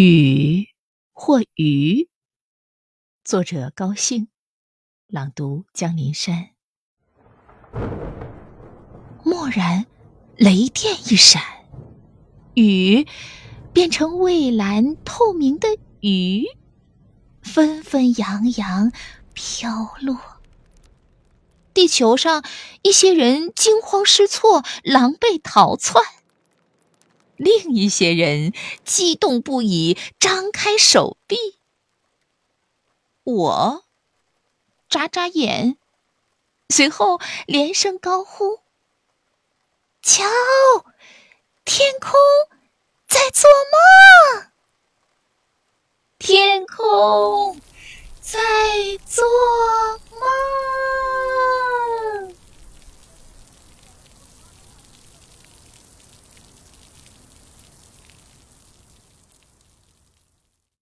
雨或鱼，作者高兴，朗读江林山。蓦然，雷电一闪，雨变成蔚蓝透明的鱼，纷纷扬扬飘落。地球上一些人惊慌失措，狼狈逃窜。另一些人激动不已，张开手臂。我眨眨眼，随后连声高呼：“瞧，天空在做梦，天空。”